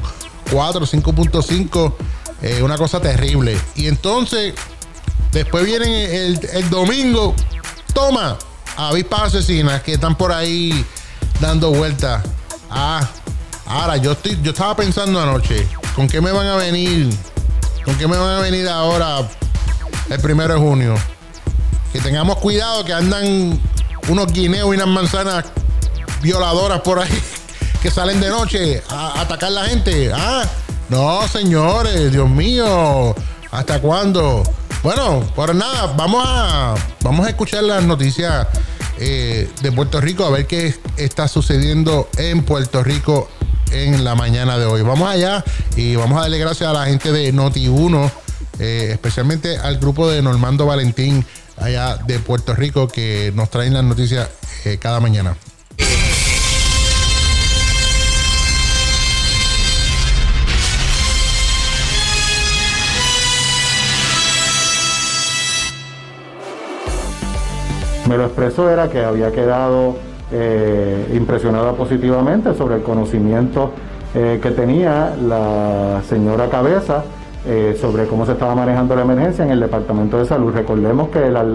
5.5, eh, una cosa terrible. Y entonces, después vienen el, el domingo, toma, avispas asesinas que están por ahí dando vueltas. Ah, ahora yo estoy, yo estaba pensando anoche, ¿con qué me van a venir? ¿Con qué me van a venir ahora el primero de junio? Que tengamos cuidado que andan unos guineos y unas manzanas violadoras por ahí que salen de noche a, atacar a la gente. Ah, No, señores, Dios mío. ¿Hasta cuándo? Bueno, por nada, vamos a, vamos a escuchar las noticias eh, de Puerto Rico, a ver qué está sucediendo en Puerto Rico en la mañana de hoy. Vamos allá y vamos a darle gracias a la gente de Noti1, eh, especialmente al grupo de Normando Valentín allá de Puerto Rico que nos traen las noticias eh, cada mañana. Me lo expresó era que había quedado eh, impresionada positivamente sobre el conocimiento eh, que tenía la señora Cabeza eh, sobre cómo se estaba manejando la emergencia en el Departamento de Salud. Recordemos que la,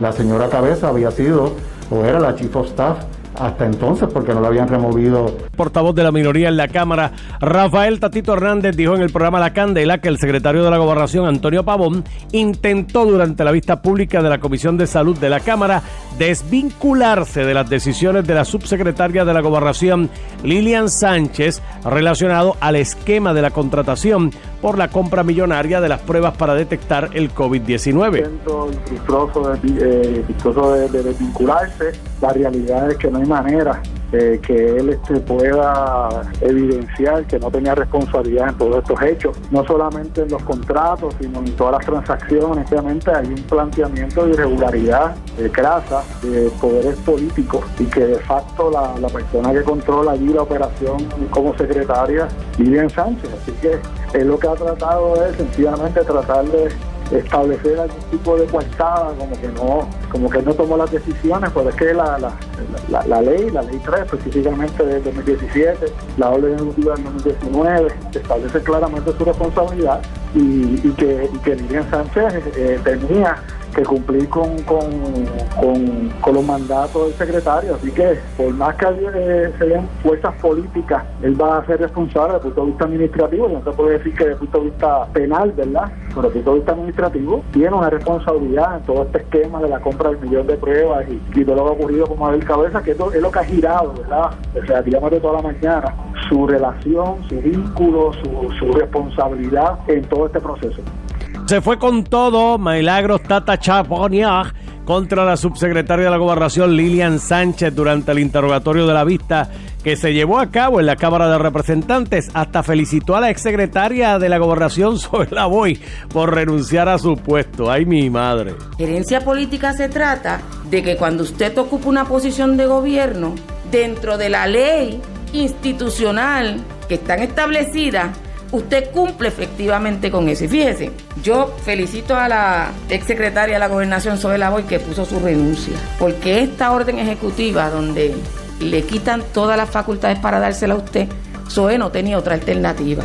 la señora Cabeza había sido o era la Chief of Staff hasta entonces porque no lo habían removido. Portavoz de la minoría en la Cámara, Rafael Tatito Hernández, dijo en el programa La Candela que el secretario de la Gobernación, Antonio Pavón, intentó durante la vista pública de la Comisión de Salud de la Cámara desvincularse de las decisiones de la subsecretaria de la Gobernación, Lilian Sánchez, relacionado al esquema de la contratación por la compra millonaria de las pruebas para detectar el COVID-19. intento frustroso de, eh, vistoso de, de desvincularse. La realidad es que no manera que él este, pueda evidenciar que no tenía responsabilidad en todos estos hechos, no solamente en los contratos, sino en todas las transacciones. Obviamente hay un planteamiento de irregularidad de crasa de poderes políticos y que de facto la, persona que controla allí la operación como secretaria, Lilian Sánchez. Así que él lo que ha tratado es sencillamente tratar de establecer algún tipo de coartada, como que no, como que no tomó las decisiones, pero es que la, la, la, ley, la ley 3 específicamente del 2017, la orden ejecutiva del 2019, establece claramente su responsabilidad y, y que, y que Sánchez eh, tenía que cumplir con, con, con, los mandatos del secretario. Así que, por más que eh, sean fuerzas políticas, él va a ser responsable desde el punto de vista administrativo. No se puede decir que desde el punto de vista penal, ¿verdad? Pero desde el punto de vista administrativo, tiene una responsabilidad en todo este esquema de la compra del millón de pruebas y, y todo lo que ha ocurrido con Abel Cabeza, que esto es lo que ha girado, ¿verdad? O sea, digamos de toda la mañana, su relación, su vínculo, su, su responsabilidad en todo este proceso. Se fue con todo Milagros Tata Chaponiag contra la subsecretaria de la Gobernación Lilian Sánchez durante el interrogatorio de la vista que se llevó a cabo en la Cámara de Representantes. Hasta felicitó a la exsecretaria de la Gobernación Soela Boy por renunciar a su puesto. Ay, mi madre. Gerencia política se trata de que cuando usted ocupa una posición de gobierno, dentro de la ley institucional que están establecidas, usted cumple efectivamente con eso. Y fíjese, yo felicito a la exsecretaria de la Gobernación, Soela Boy, que puso su renuncia, porque esta orden ejecutiva donde le quitan todas las facultades para dársela a usted, Zoe no tenía otra alternativa.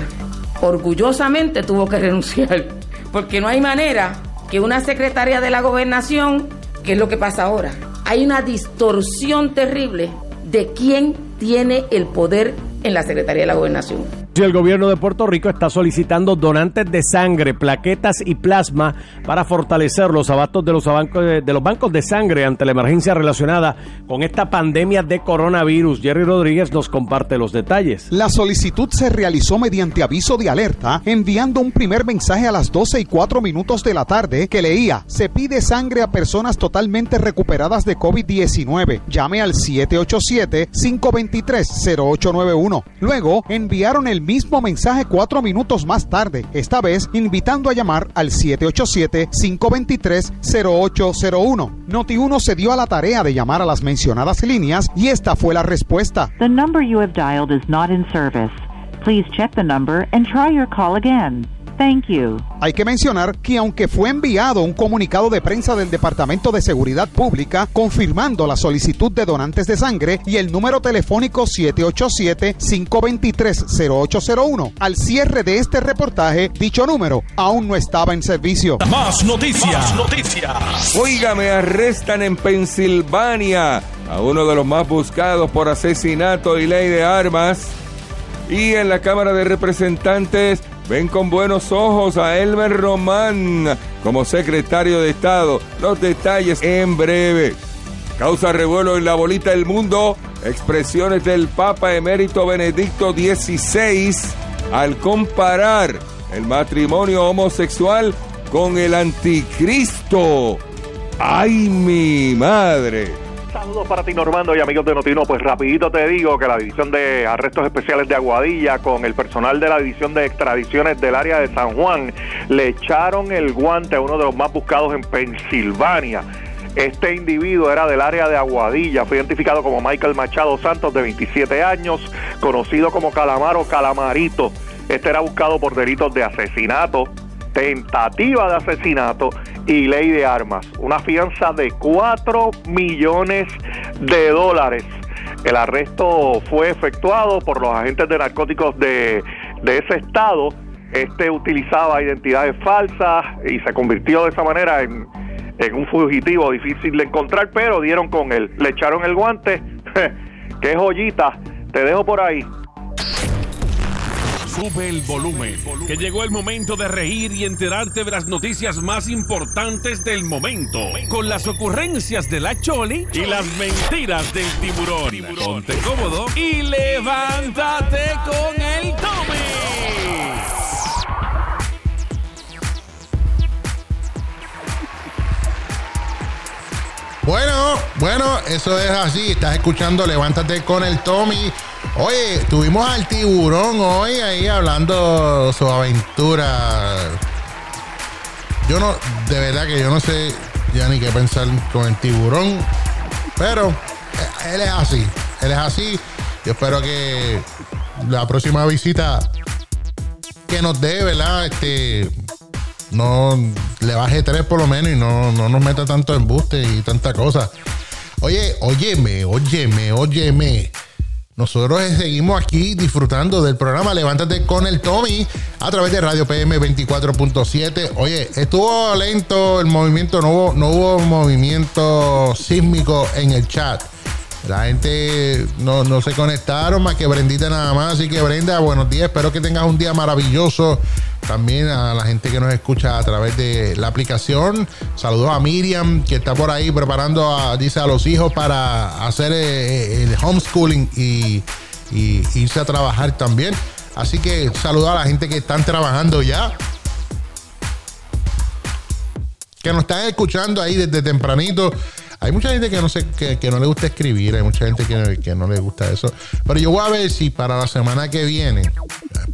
Orgullosamente tuvo que renunciar, porque no hay manera que una secretaria de la gobernación, que es lo que pasa ahora, hay una distorsión terrible de quién tiene el poder en la Secretaría de la Gobernación. Y el gobierno de Puerto Rico está solicitando donantes de sangre, plaquetas y plasma para fortalecer los abastos de los, bancos de, de los bancos de sangre ante la emergencia relacionada con esta pandemia de coronavirus. Jerry Rodríguez nos comparte los detalles. La solicitud se realizó mediante aviso de alerta, enviando un primer mensaje a las 12 y 4 minutos de la tarde que leía: Se pide sangre a personas totalmente recuperadas de COVID-19. Llame al 787-523-0891. Luego enviaron el mismo mensaje cuatro minutos más tarde, esta vez invitando a llamar al 787-523-0801. Noti1 se dio a la tarea de llamar a las mencionadas líneas y esta fue la respuesta. The number you have dialed is not in service. Please check the number and try your call again. Thank you. Hay que mencionar que aunque fue enviado un comunicado de prensa del Departamento de Seguridad Pública confirmando la solicitud de donantes de sangre y el número telefónico 787-523-0801, al cierre de este reportaje, dicho número aún no estaba en servicio. Más noticias. Más noticias. Óigame, arrestan en Pensilvania a uno de los más buscados por asesinato y ley de armas. Y en la Cámara de Representantes ven con buenos ojos a Elmer Román como secretario de Estado. Los detalles en breve. Causa revuelo en la bolita del mundo. Expresiones del Papa emérito Benedicto XVI al comparar el matrimonio homosexual con el anticristo. ¡Ay, mi madre! Saludos para ti, Normando y amigos de Notino. Pues rapidito te digo que la División de Arrestos Especiales de Aguadilla con el personal de la División de Extradiciones del área de San Juan le echaron el guante a uno de los más buscados en Pensilvania. Este individuo era del área de Aguadilla, fue identificado como Michael Machado Santos, de 27 años, conocido como Calamaro Calamarito. Este era buscado por delitos de asesinato, tentativa de asesinato y ley de armas. Una fianza de 4 millones de dólares. El arresto fue efectuado por los agentes de narcóticos de, de ese estado. Este utilizaba identidades falsas y se convirtió de esa manera en, en un fugitivo difícil de encontrar, pero dieron con él. Le echaron el guante. ¡Qué joyita! Te dejo por ahí. Sube el volumen, que llegó el momento de reír y enterarte de las noticias más importantes del momento, con las ocurrencias de la Choli y las mentiras del tiburón. Ponte cómodo y levántate con el Tommy. Bueno, bueno, eso es así. Estás escuchando Levántate con el Tommy. Oye, tuvimos al tiburón hoy ahí hablando su aventura. Yo no, de verdad que yo no sé ya ni qué pensar con el tiburón. Pero él es así. Él es así. Yo espero que la próxima visita que nos dé, ¿verdad? Este no le baje tres por lo menos y no, no nos meta tanto embuste y tanta cosa. Oye, óyeme, óyeme, óyeme. Nosotros seguimos aquí disfrutando del programa Levántate con el Tommy a través de Radio PM 24.7. Oye, estuvo lento el movimiento, no hubo, no hubo movimiento sísmico en el chat. La gente no, no se conectaron más que Brendita nada más. Así que Brenda, buenos días. Espero que tengas un día maravilloso. También a la gente que nos escucha a través de la aplicación. Saludos a Miriam, que está por ahí preparando, a, dice, a los hijos para hacer eh, el homeschooling y, y irse a trabajar también. Así que saludos a la gente que están trabajando ya. Que nos están escuchando ahí desde tempranito. Hay mucha gente que no sé, que, que no le gusta escribir, hay mucha gente que, que no le gusta eso. Pero yo voy a ver si para la semana que viene,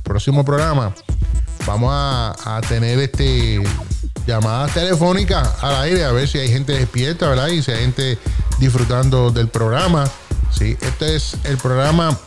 próximo programa, vamos a, a tener este llamadas telefónicas al aire a ver si hay gente despierta, ¿verdad? Y si hay gente disfrutando del programa. Sí, este es el programa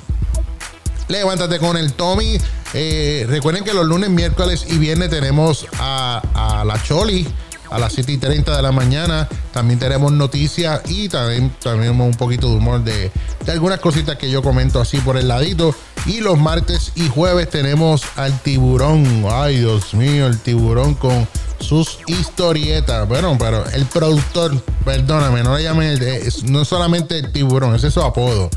Levántate con el Tommy. Eh, recuerden que los lunes, miércoles y viernes tenemos a, a la Choli a las 7 y 30 de la mañana. También tenemos noticias y también tenemos un poquito de humor de, de algunas cositas que yo comento así por el ladito. Y los martes y jueves tenemos al tiburón. Ay, Dios mío, el tiburón con sus historietas. Bueno, pero el productor, perdóname, no le llame, el- es- no solamente el tiburón, ese es su apodo.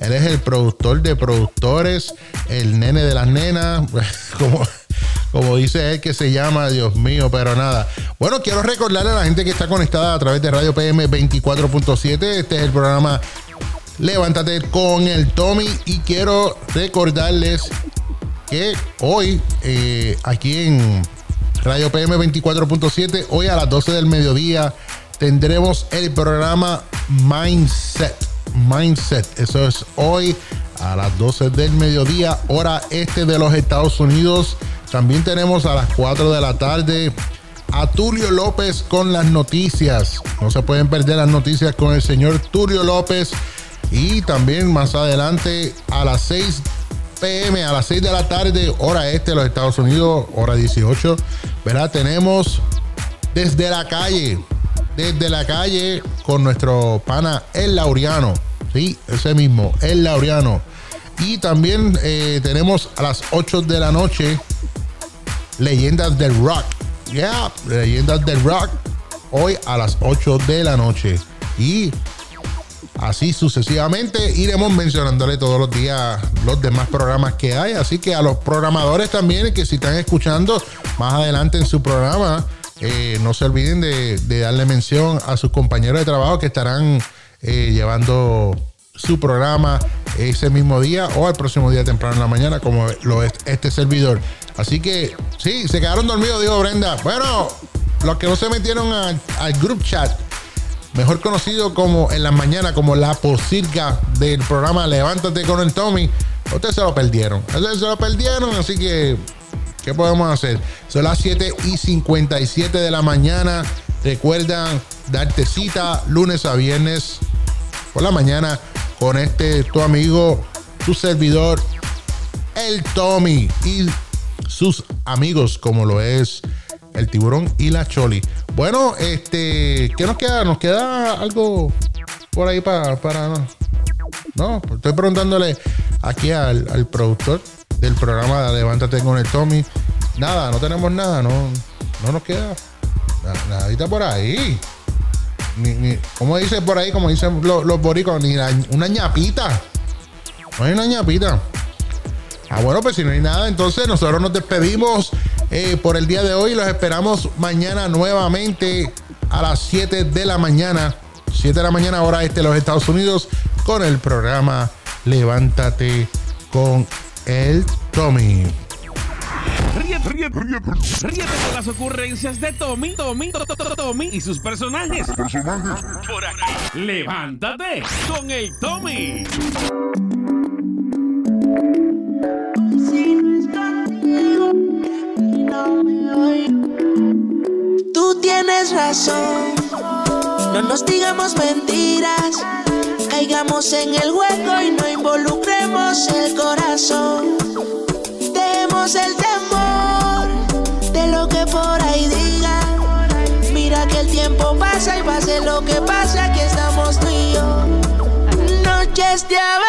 Él es el productor de productores, el nene de las nenas, como, como dice él que se llama, Dios mío, pero nada. Bueno, quiero recordarle a la gente que está conectada a través de Radio PM 24.7. Este es el programa Levántate con el Tommy y quiero recordarles que hoy eh, aquí en Radio PM 24.7, hoy a las 12 del mediodía tendremos el programa Mindset. Mindset, eso es hoy a las 12 del mediodía, hora este de los Estados Unidos. También tenemos a las 4 de la tarde a Tulio López con las noticias. No se pueden perder las noticias con el señor Tulio López. Y también más adelante a las 6 pm, a las 6 de la tarde, hora este de los Estados Unidos, hora 18, ¿verdad? Tenemos desde la calle, desde la calle con nuestro pana El Laureano, ¿sí? Ese mismo, El Laureano. Y también eh, tenemos a las 8 de la noche, Leyendas del Rock. Yeah, Leyendas del Rock. Hoy a las 8 de la noche. Y así sucesivamente iremos mencionándole todos los días los demás programas que hay. Así que a los programadores también, que si están escuchando más adelante en su programa, eh, no se olviden de, darle mención a sus compañeros de trabajo que estarán eh, llevando su programa ese mismo día o el próximo día temprano en la mañana, como lo es este servidor. Así que, sí, se quedaron dormidos, dijo Brenda. Bueno, los que no se metieron al, al group chat, mejor conocido como en la mañana, como la posirga del programa Levántate con el Tommy, ustedes se lo perdieron. Ustedes se lo perdieron, así que, ¿qué podemos hacer? Son las 7 y 57 de la mañana. Recuerdan darte cita lunes a viernes por la mañana con este tu amigo, tu servidor, el Tommy y sus amigos como lo es el tiburón y la choli. Bueno, este, ¿qué nos queda? Nos queda algo por ahí para, para no. Estoy preguntándole aquí al, al productor del programa de Levántate con el Tommy. Nada, no tenemos nada, no, no nos queda na- nadita por ahí. Ni, ni, como dice por ahí, como dicen los, los boricos, ni la- una ñapita. No hay una ñapita. Ah, bueno, pues si no hay nada, entonces nosotros nos despedimos eh, por el día de hoy. Los esperamos mañana nuevamente a las 7 de la mañana. 7 de la mañana, hora este de los Estados Unidos, con el programa Levántate con el Tommy. Ríete, ríete, ríete, de las ocurrencias de Tommy, Tommy, To- To- To- Tommy y sus personajes. Por aquí. Levántate con el Tommy. Tú tienes razón, no nos digamos mentiras, caigamos en el hueco y no involucremos el corazón. Dejemos el temor pasa y pase lo que pase, aquí estamos tú y yo. Noches de aventura